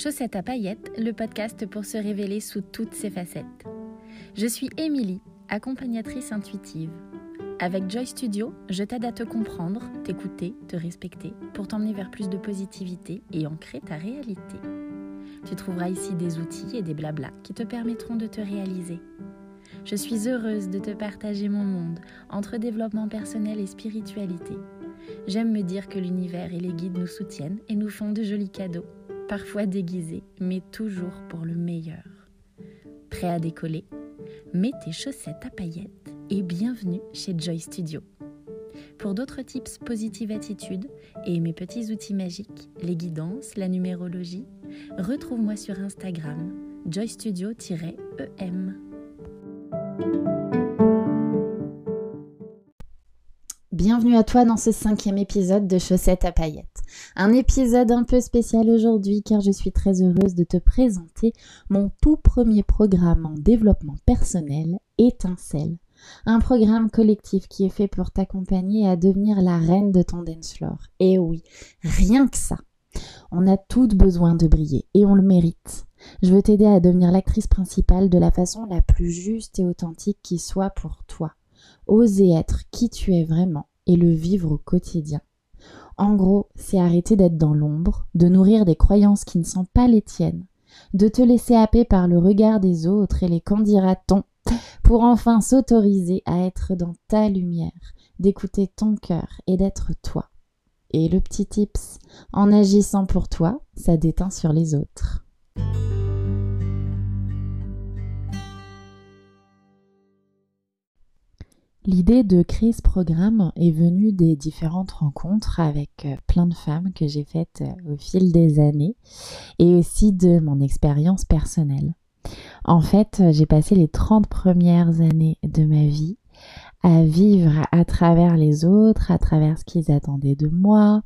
Chaussette à paillettes, le podcast pour se révéler sous toutes ses facettes. Je suis Émilie, accompagnatrice intuitive. Avec Joy Studio, je t'aide à te comprendre, t'écouter, te respecter pour t'emmener vers plus de positivité et ancrer ta réalité. Tu trouveras ici des outils et des blablas qui te permettront de te réaliser. Je suis heureuse de te partager mon monde entre développement personnel et spiritualité. J'aime me dire que l'univers et les guides nous soutiennent et nous font de jolis cadeaux parfois déguisé, mais toujours pour le meilleur. Prêt à décoller? Mets tes chaussettes à paillettes et bienvenue chez Joy Studio. Pour d'autres tips positive attitude et mes petits outils magiques, les guidances, la numérologie, retrouve-moi sur Instagram joystudio-em. Bienvenue à toi dans ce cinquième épisode de Chaussettes à paillettes. Un épisode un peu spécial aujourd'hui car je suis très heureuse de te présenter mon tout premier programme en développement personnel, Étincelle. Un programme collectif qui est fait pour t'accompagner à devenir la reine de ton dance floor. Et oui, rien que ça. On a toutes besoin de briller et on le mérite. Je veux t'aider à devenir l'actrice principale de la façon la plus juste et authentique qui soit pour toi. Oser être qui tu es vraiment et le vivre au quotidien. En gros, c'est arrêter d'être dans l'ombre, de nourrir des croyances qui ne sont pas les tiennes, de te laisser happer par le regard des autres et les qu'en dira-t-on, pour enfin s'autoriser à être dans ta lumière, d'écouter ton cœur et d'être toi. Et le petit tips, en agissant pour toi, ça déteint sur les autres. L'idée de créer ce programme est venue des différentes rencontres avec euh, plein de femmes que j'ai faites euh, au fil des années et aussi de mon expérience personnelle. En fait, j'ai passé les 30 premières années de ma vie à vivre à travers les autres, à travers ce qu'ils attendaient de moi,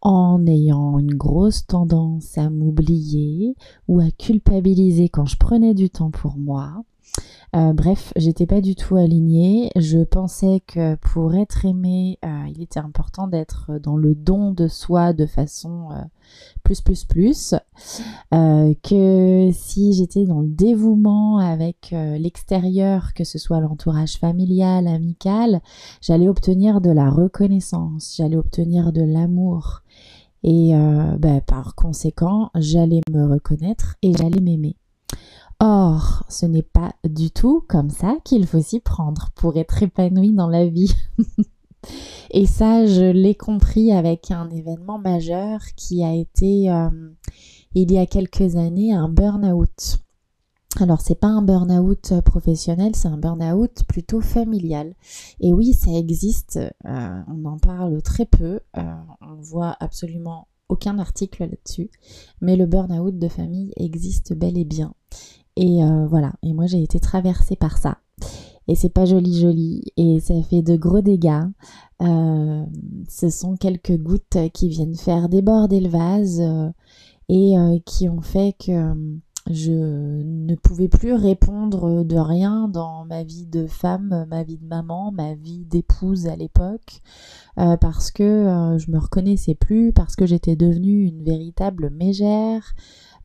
en ayant une grosse tendance à m'oublier ou à culpabiliser quand je prenais du temps pour moi, euh, bref, j'étais pas du tout alignée. Je pensais que pour être aimée, euh, il était important d'être dans le don de soi de façon euh, plus plus plus. que si j'étais dans le dévouement avec l'extérieur, que ce soit l'entourage familial, amical, j'allais obtenir de la reconnaissance, j'allais obtenir de l'amour. Et bah, par conséquent, j'allais me reconnaître et j'allais m'aimer. Or, ce n'est pas du tout comme ça qu'il faut s'y prendre pour être épanoui dans la vie. Et ça, je l'ai compris avec un événement majeur qui a été euh, il y a quelques années un burn-out. Alors c'est pas un burn-out professionnel, c'est un burn-out plutôt familial. Et oui, ça existe, euh, on en parle très peu, euh, on voit absolument aucun article là-dessus, mais le burn-out de famille existe bel et bien. Et euh, voilà, et moi j'ai été traversée par ça. Et c'est pas joli joli, et ça fait de gros dégâts. Euh, ce sont quelques gouttes qui viennent faire déborder le vase euh, et qui ont fait que je ne pouvais plus répondre de rien dans ma vie de femme, ma vie de maman, ma vie d'épouse à l'époque, parce que je me reconnaissais plus, parce que j'étais devenue une véritable mégère,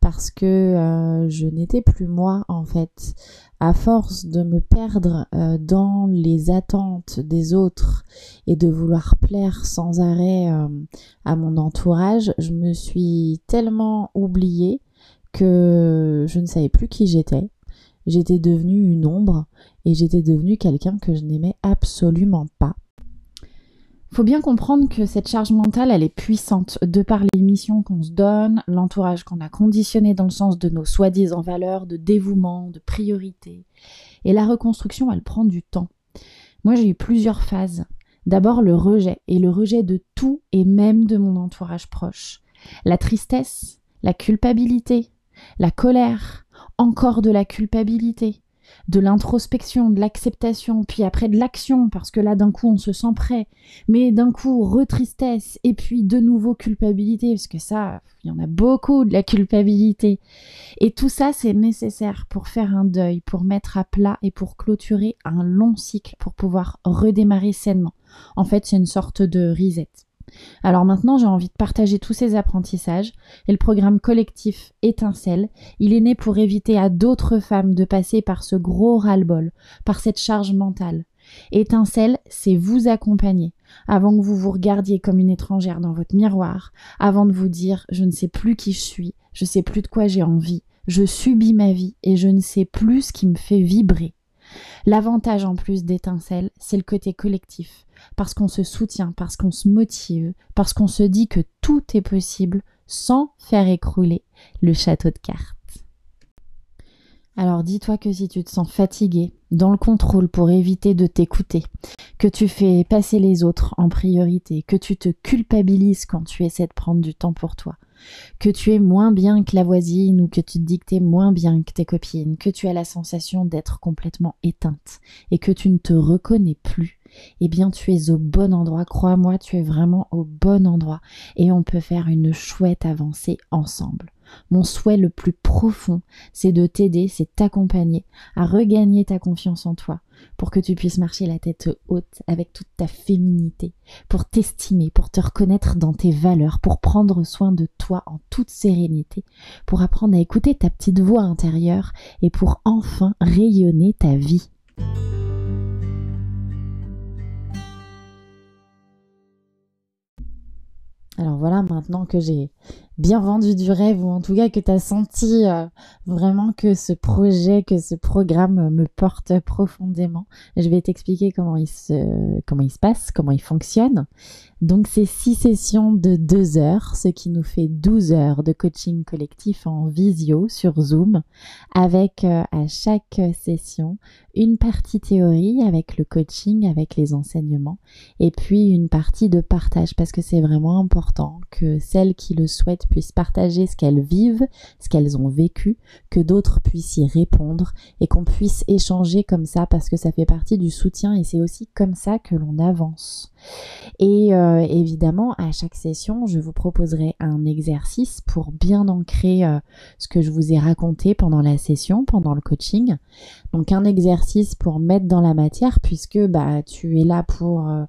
parce que euh, je n'étais plus moi en fait. À force de me perdre euh, dans les attentes des autres et de vouloir plaire sans arrêt euh, à mon entourage, je me suis tellement oubliée que je ne savais plus qui j'étais. J'étais devenue une ombre et j'étais devenue quelqu'un que je n'aimais absolument pas. Faut bien comprendre que cette charge mentale, elle est puissante de par les missions qu'on se donne, l'entourage qu'on a conditionné dans le sens de nos soi-disant valeurs de dévouement, de priorité. Et la reconstruction, elle prend du temps. Moi, j'ai eu plusieurs phases. D'abord le rejet, et le rejet de tout et même de mon entourage proche. La tristesse, la culpabilité, la colère, encore de la culpabilité, de l'introspection, de l'acceptation, puis après de l'action, parce que là d'un coup on se sent prêt, mais d'un coup retristesse, et puis de nouveau culpabilité, parce que ça, il y en a beaucoup de la culpabilité. Et tout ça, c'est nécessaire pour faire un deuil, pour mettre à plat et pour clôturer un long cycle, pour pouvoir redémarrer sainement. En fait, c'est une sorte de reset. Alors maintenant, j'ai envie de partager tous ces apprentissages et le programme collectif Étincelle, il est né pour éviter à d'autres femmes de passer par ce gros ras-le-bol, par cette charge mentale. Étincelle, c'est vous accompagner avant que vous vous regardiez comme une étrangère dans votre miroir, avant de vous dire je ne sais plus qui je suis, je sais plus de quoi j'ai envie, je subis ma vie et je ne sais plus ce qui me fait vibrer. L'avantage en plus d'étincelle, c'est le côté collectif, parce qu'on se soutient, parce qu'on se motive, parce qu'on se dit que tout est possible sans faire écrouler le château de cartes. Alors dis-toi que si tu te sens fatigué, dans le contrôle pour éviter de t'écouter, que tu fais passer les autres en priorité, que tu te culpabilises quand tu essaies de prendre du temps pour toi, que tu es moins bien que la voisine ou que tu te dis que tu es moins bien que tes copines, que tu as la sensation d'être complètement éteinte et que tu ne te reconnais plus, eh bien tu es au bon endroit, crois-moi, tu es vraiment au bon endroit et on peut faire une chouette avancée ensemble. Mon souhait le plus profond, c'est de t'aider, c'est t'accompagner à regagner ta confiance en toi, pour que tu puisses marcher la tête haute avec toute ta féminité, pour t'estimer, pour te reconnaître dans tes valeurs, pour prendre soin de toi en toute sérénité, pour apprendre à écouter ta petite voix intérieure et pour enfin rayonner ta vie. Alors voilà, maintenant que j'ai bien vendu du rêve, ou en tout cas que tu as senti euh, vraiment que ce projet, que ce programme me porte profondément, je vais t'expliquer comment il se, comment il se passe, comment il fonctionne. Donc c'est six sessions de deux heures, ce qui nous fait 12 heures de coaching collectif en visio sur Zoom, avec euh, à chaque session une partie théorie avec le coaching, avec les enseignements, et puis une partie de partage, parce que c'est vraiment important que celles qui le souhaitent puissent partager ce qu'elles vivent, ce qu'elles ont vécu, que d'autres puissent y répondre, et qu'on puisse échanger comme ça, parce que ça fait partie du soutien, et c'est aussi comme ça que l'on avance. Et euh, évidemment, à chaque session, je vous proposerai un exercice pour bien ancrer euh, ce que je vous ai raconté pendant la session, pendant le coaching. Donc un exercice pour mettre dans la matière puisque bah tu es là pour euh,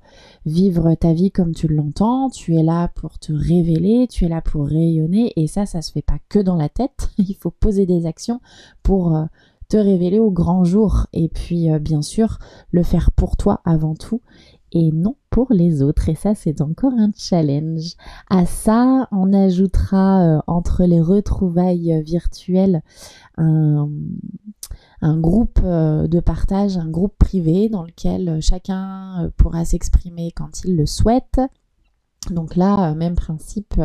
vivre ta vie comme tu l'entends, tu es là pour te révéler, tu es là pour rayonner et ça ça se fait pas que dans la tête, il faut poser des actions pour te révéler au grand jour et puis bien sûr le faire pour toi avant tout et non pour les autres. Et ça, c'est encore un challenge. À ça, on ajoutera euh, entre les retrouvailles virtuelles un, groupe euh, de partage, un groupe privé dans lequel chacun euh, pourra s'exprimer quand il le souhaite. Donc là, même principe,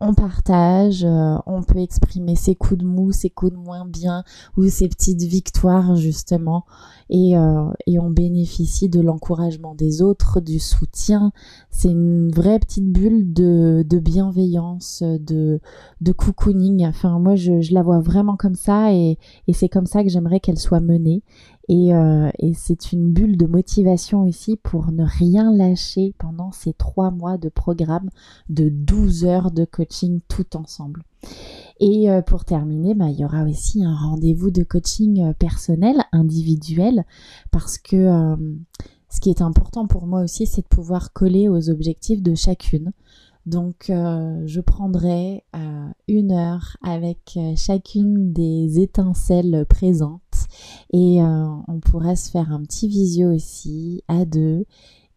on partage, on peut exprimer ses coups de mou, ses coups de moins bien ou ses petites victoires justement et, euh, on bénéficie de l'encouragement des autres, du soutien. C'est une vraie petite bulle de, bienveillance, de, de cocooning. Enfin, moi, je, je la vois vraiment comme ça et c'est comme ça que j'aimerais qu'elle soit menée. Et, euh, et c'est une bulle de motivation aussi pour ne rien lâcher pendant ces trois mois de programme de 12 heures de coaching tout ensemble. Et euh, pour terminer, bah, il y aura aussi un rendez-vous de coaching euh, personnel, individuel, parce que ce qui est important pour moi aussi, c'est de pouvoir coller aux objectifs de chacune. Donc, je prendrai une heure avec chacune des étincelles présentes et on pourra se faire un petit visio aussi à deux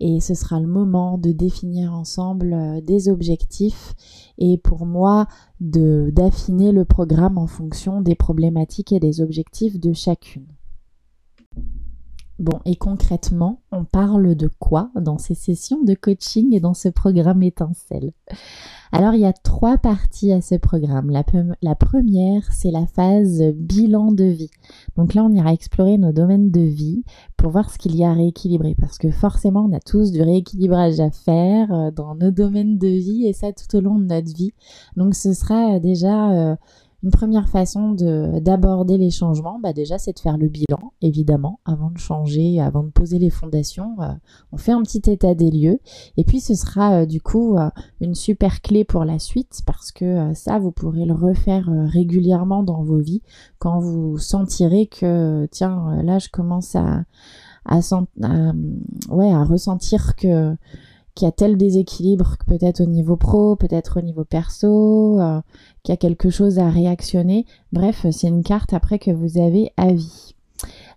et ce sera le moment de définir ensemble euh, des objectifs et pour moi d'affiner le programme en fonction des problématiques et des objectifs de chacune. Bon, et concrètement, on parle de quoi dans ces sessions de coaching et dans ce programme étincelle? Alors, il y a trois parties à ce programme. La, première, c'est la phase bilan de vie. Donc là, on ira explorer nos domaines de vie pour voir ce qu'il y a à rééquilibrer. Parce que forcément, on a tous du rééquilibrage à faire euh, dans nos domaines de vie et ça tout au long de notre vie. Donc, ce sera déjà... Euh, une première façon d'aborder les changements, bah déjà, c'est de faire le bilan, évidemment, avant de changer, avant de poser les fondations. Euh, on fait un petit état des lieux. Et puis, ce sera euh, du coup euh, une super clé pour la suite parce que ça, vous pourrez le refaire régulièrement dans vos vies quand vous sentirez que, tiens, là, je commence à, à, à ressentir que qu'il y a tel déséquilibre, peut-être au niveau pro, peut-être au niveau perso, euh, qu'il y a quelque chose à réactionner. Bref, c'est une carte après que vous avez à vie.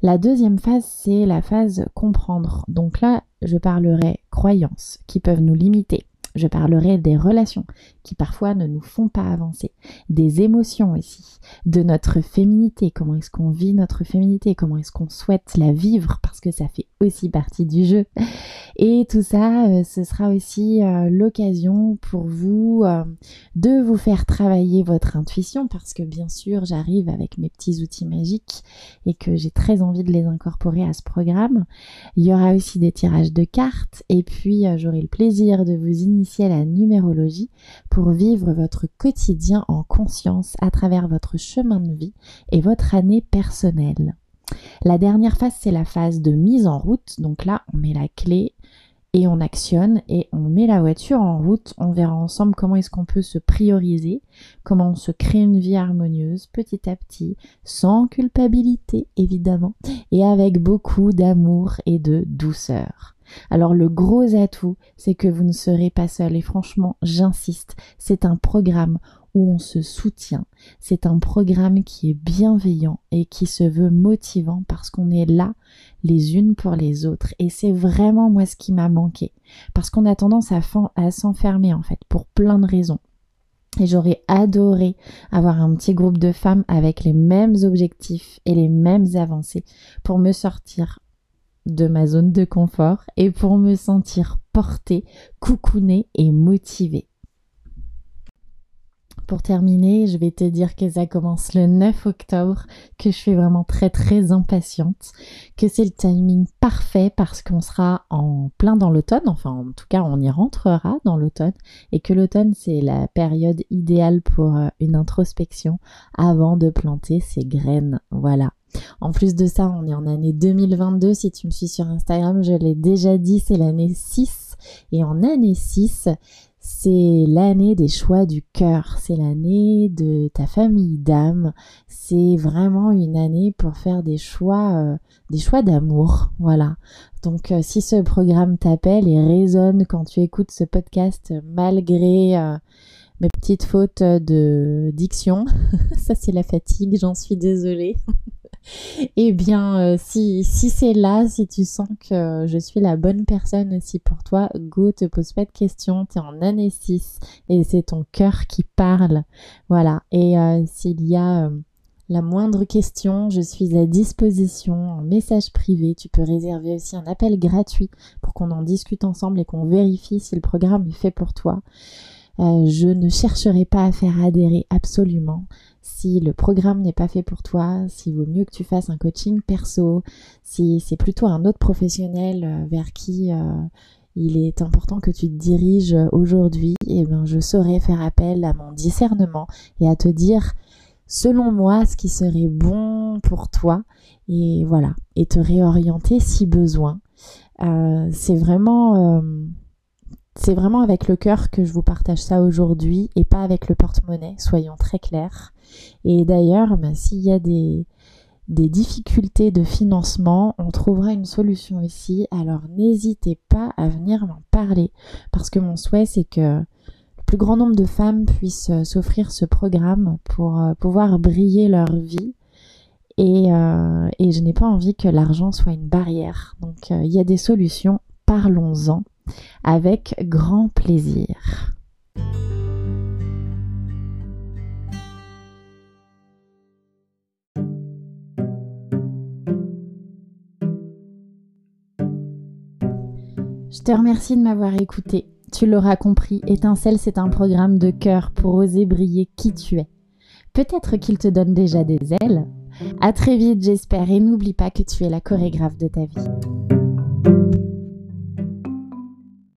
La deuxième phase, c'est la phase comprendre. Donc là, je parlerai croyances qui peuvent nous limiter. Je parlerai des relations qui parfois ne nous font pas avancer, des émotions aussi, de notre féminité, comment est-ce qu'on vit notre féminité, comment est-ce qu'on souhaite la vivre parce que ça fait aussi partie du jeu. Et tout ça, euh, ce sera aussi euh, l'occasion pour vous euh, de vous faire travailler votre intuition parce que bien sûr, j'arrive avec mes petits outils magiques et que j'ai très envie de les incorporer à ce programme. Il y aura aussi des tirages de cartes et puis j'aurai le plaisir de vous initier à la numérologie vivre votre quotidien en conscience à travers votre chemin de vie et votre année personnelle. La dernière phase, c'est la phase de mise en route. Donc là, on met la clé et on actionne et on met la voiture en route. On verra ensemble comment est-ce qu'on peut se prioriser, comment on se crée une vie harmonieuse petit à petit, sans culpabilité évidemment, et avec beaucoup d'amour et de douceur. Alors le gros atout, c'est que vous ne serez pas seul et franchement, j'insiste, c'est un programme où on se soutient. C'est un programme qui est bienveillant et qui se veut motivant parce qu'on est là les unes pour les autres. Et c'est vraiment moi ce qui m'a manqué. Parce qu'on a tendance à, s'enfermer en fait pour plein de raisons. Et j'aurais adoré avoir un petit groupe de femmes avec les mêmes objectifs et les mêmes avancées pour me sortir de ma zone de confort et pour me sentir portée, coucounée et motivée. Pour terminer, je vais te dire que ça commence le 9 octobre, que je suis vraiment très très impatiente, que c'est le timing parfait parce qu'on sera en plein dans l'automne, enfin en tout cas on y rentrera dans l'automne, et que l'automne c'est la période idéale pour euh, une introspection avant de planter ses graines. Voilà. En plus de ça, on est en année 2022. Si tu me suis sur Instagram, je l'ai déjà dit, c'est l'année 6. Et en année 6, c'est l'année des choix du cœur, c'est l'année de ta famille d'âme, c'est vraiment une année pour faire des choix, euh, des choix d'amour, voilà. Donc euh, si ce programme t'appelle et résonne quand tu écoutes ce podcast malgré euh, mes petites fautes de diction, ça c'est la fatigue, j'en suis désolée. eh bien, euh, si, c'est là, si tu sens que je suis la bonne personne aussi pour toi, go, te pose pas de questions, tu es en année 6 et c'est ton cœur qui parle. Voilà. Et euh, s'il y a euh, la moindre question, je suis à disposition en message privé. Tu peux réserver aussi un appel gratuit pour qu'on en discute ensemble et qu'on vérifie si le programme est fait pour toi. Je ne chercherai pas à faire adhérer absolument si le programme n'est pas fait pour toi, s'il vaut mieux que tu fasses un coaching perso, si c'est plutôt un autre professionnel euh, vers qui euh, il est important que tu te diriges aujourd'hui, eh ben je saurais faire appel à mon discernement et à te dire selon moi ce qui serait bon pour toi et voilà et te réorienter si besoin. Euh, c'est vraiment c'est vraiment avec le cœur que je vous partage ça aujourd'hui et pas avec le porte-monnaie, soyons très clairs. Et d'ailleurs, bah, s'il y a des, difficultés de financement, on trouvera une solution ici. Alors n'hésitez pas à venir m'en parler parce que mon souhait c'est que le plus grand nombre de femmes puissent euh, s'offrir ce programme pour euh, pouvoir briller leur vie. Euh, et je n'ai pas envie que l'argent soit une barrière. Donc il y a des solutions, parlons-en avec grand plaisir. Je te remercie de m'avoir écouté. Tu l'auras compris, Étincelle, c'est un programme de cœur pour oser briller qui tu es. Peut-être qu'il te donne déjà des ailes. À très vite, j'espère, et n'oublie pas que tu es la chorégraphe de ta vie.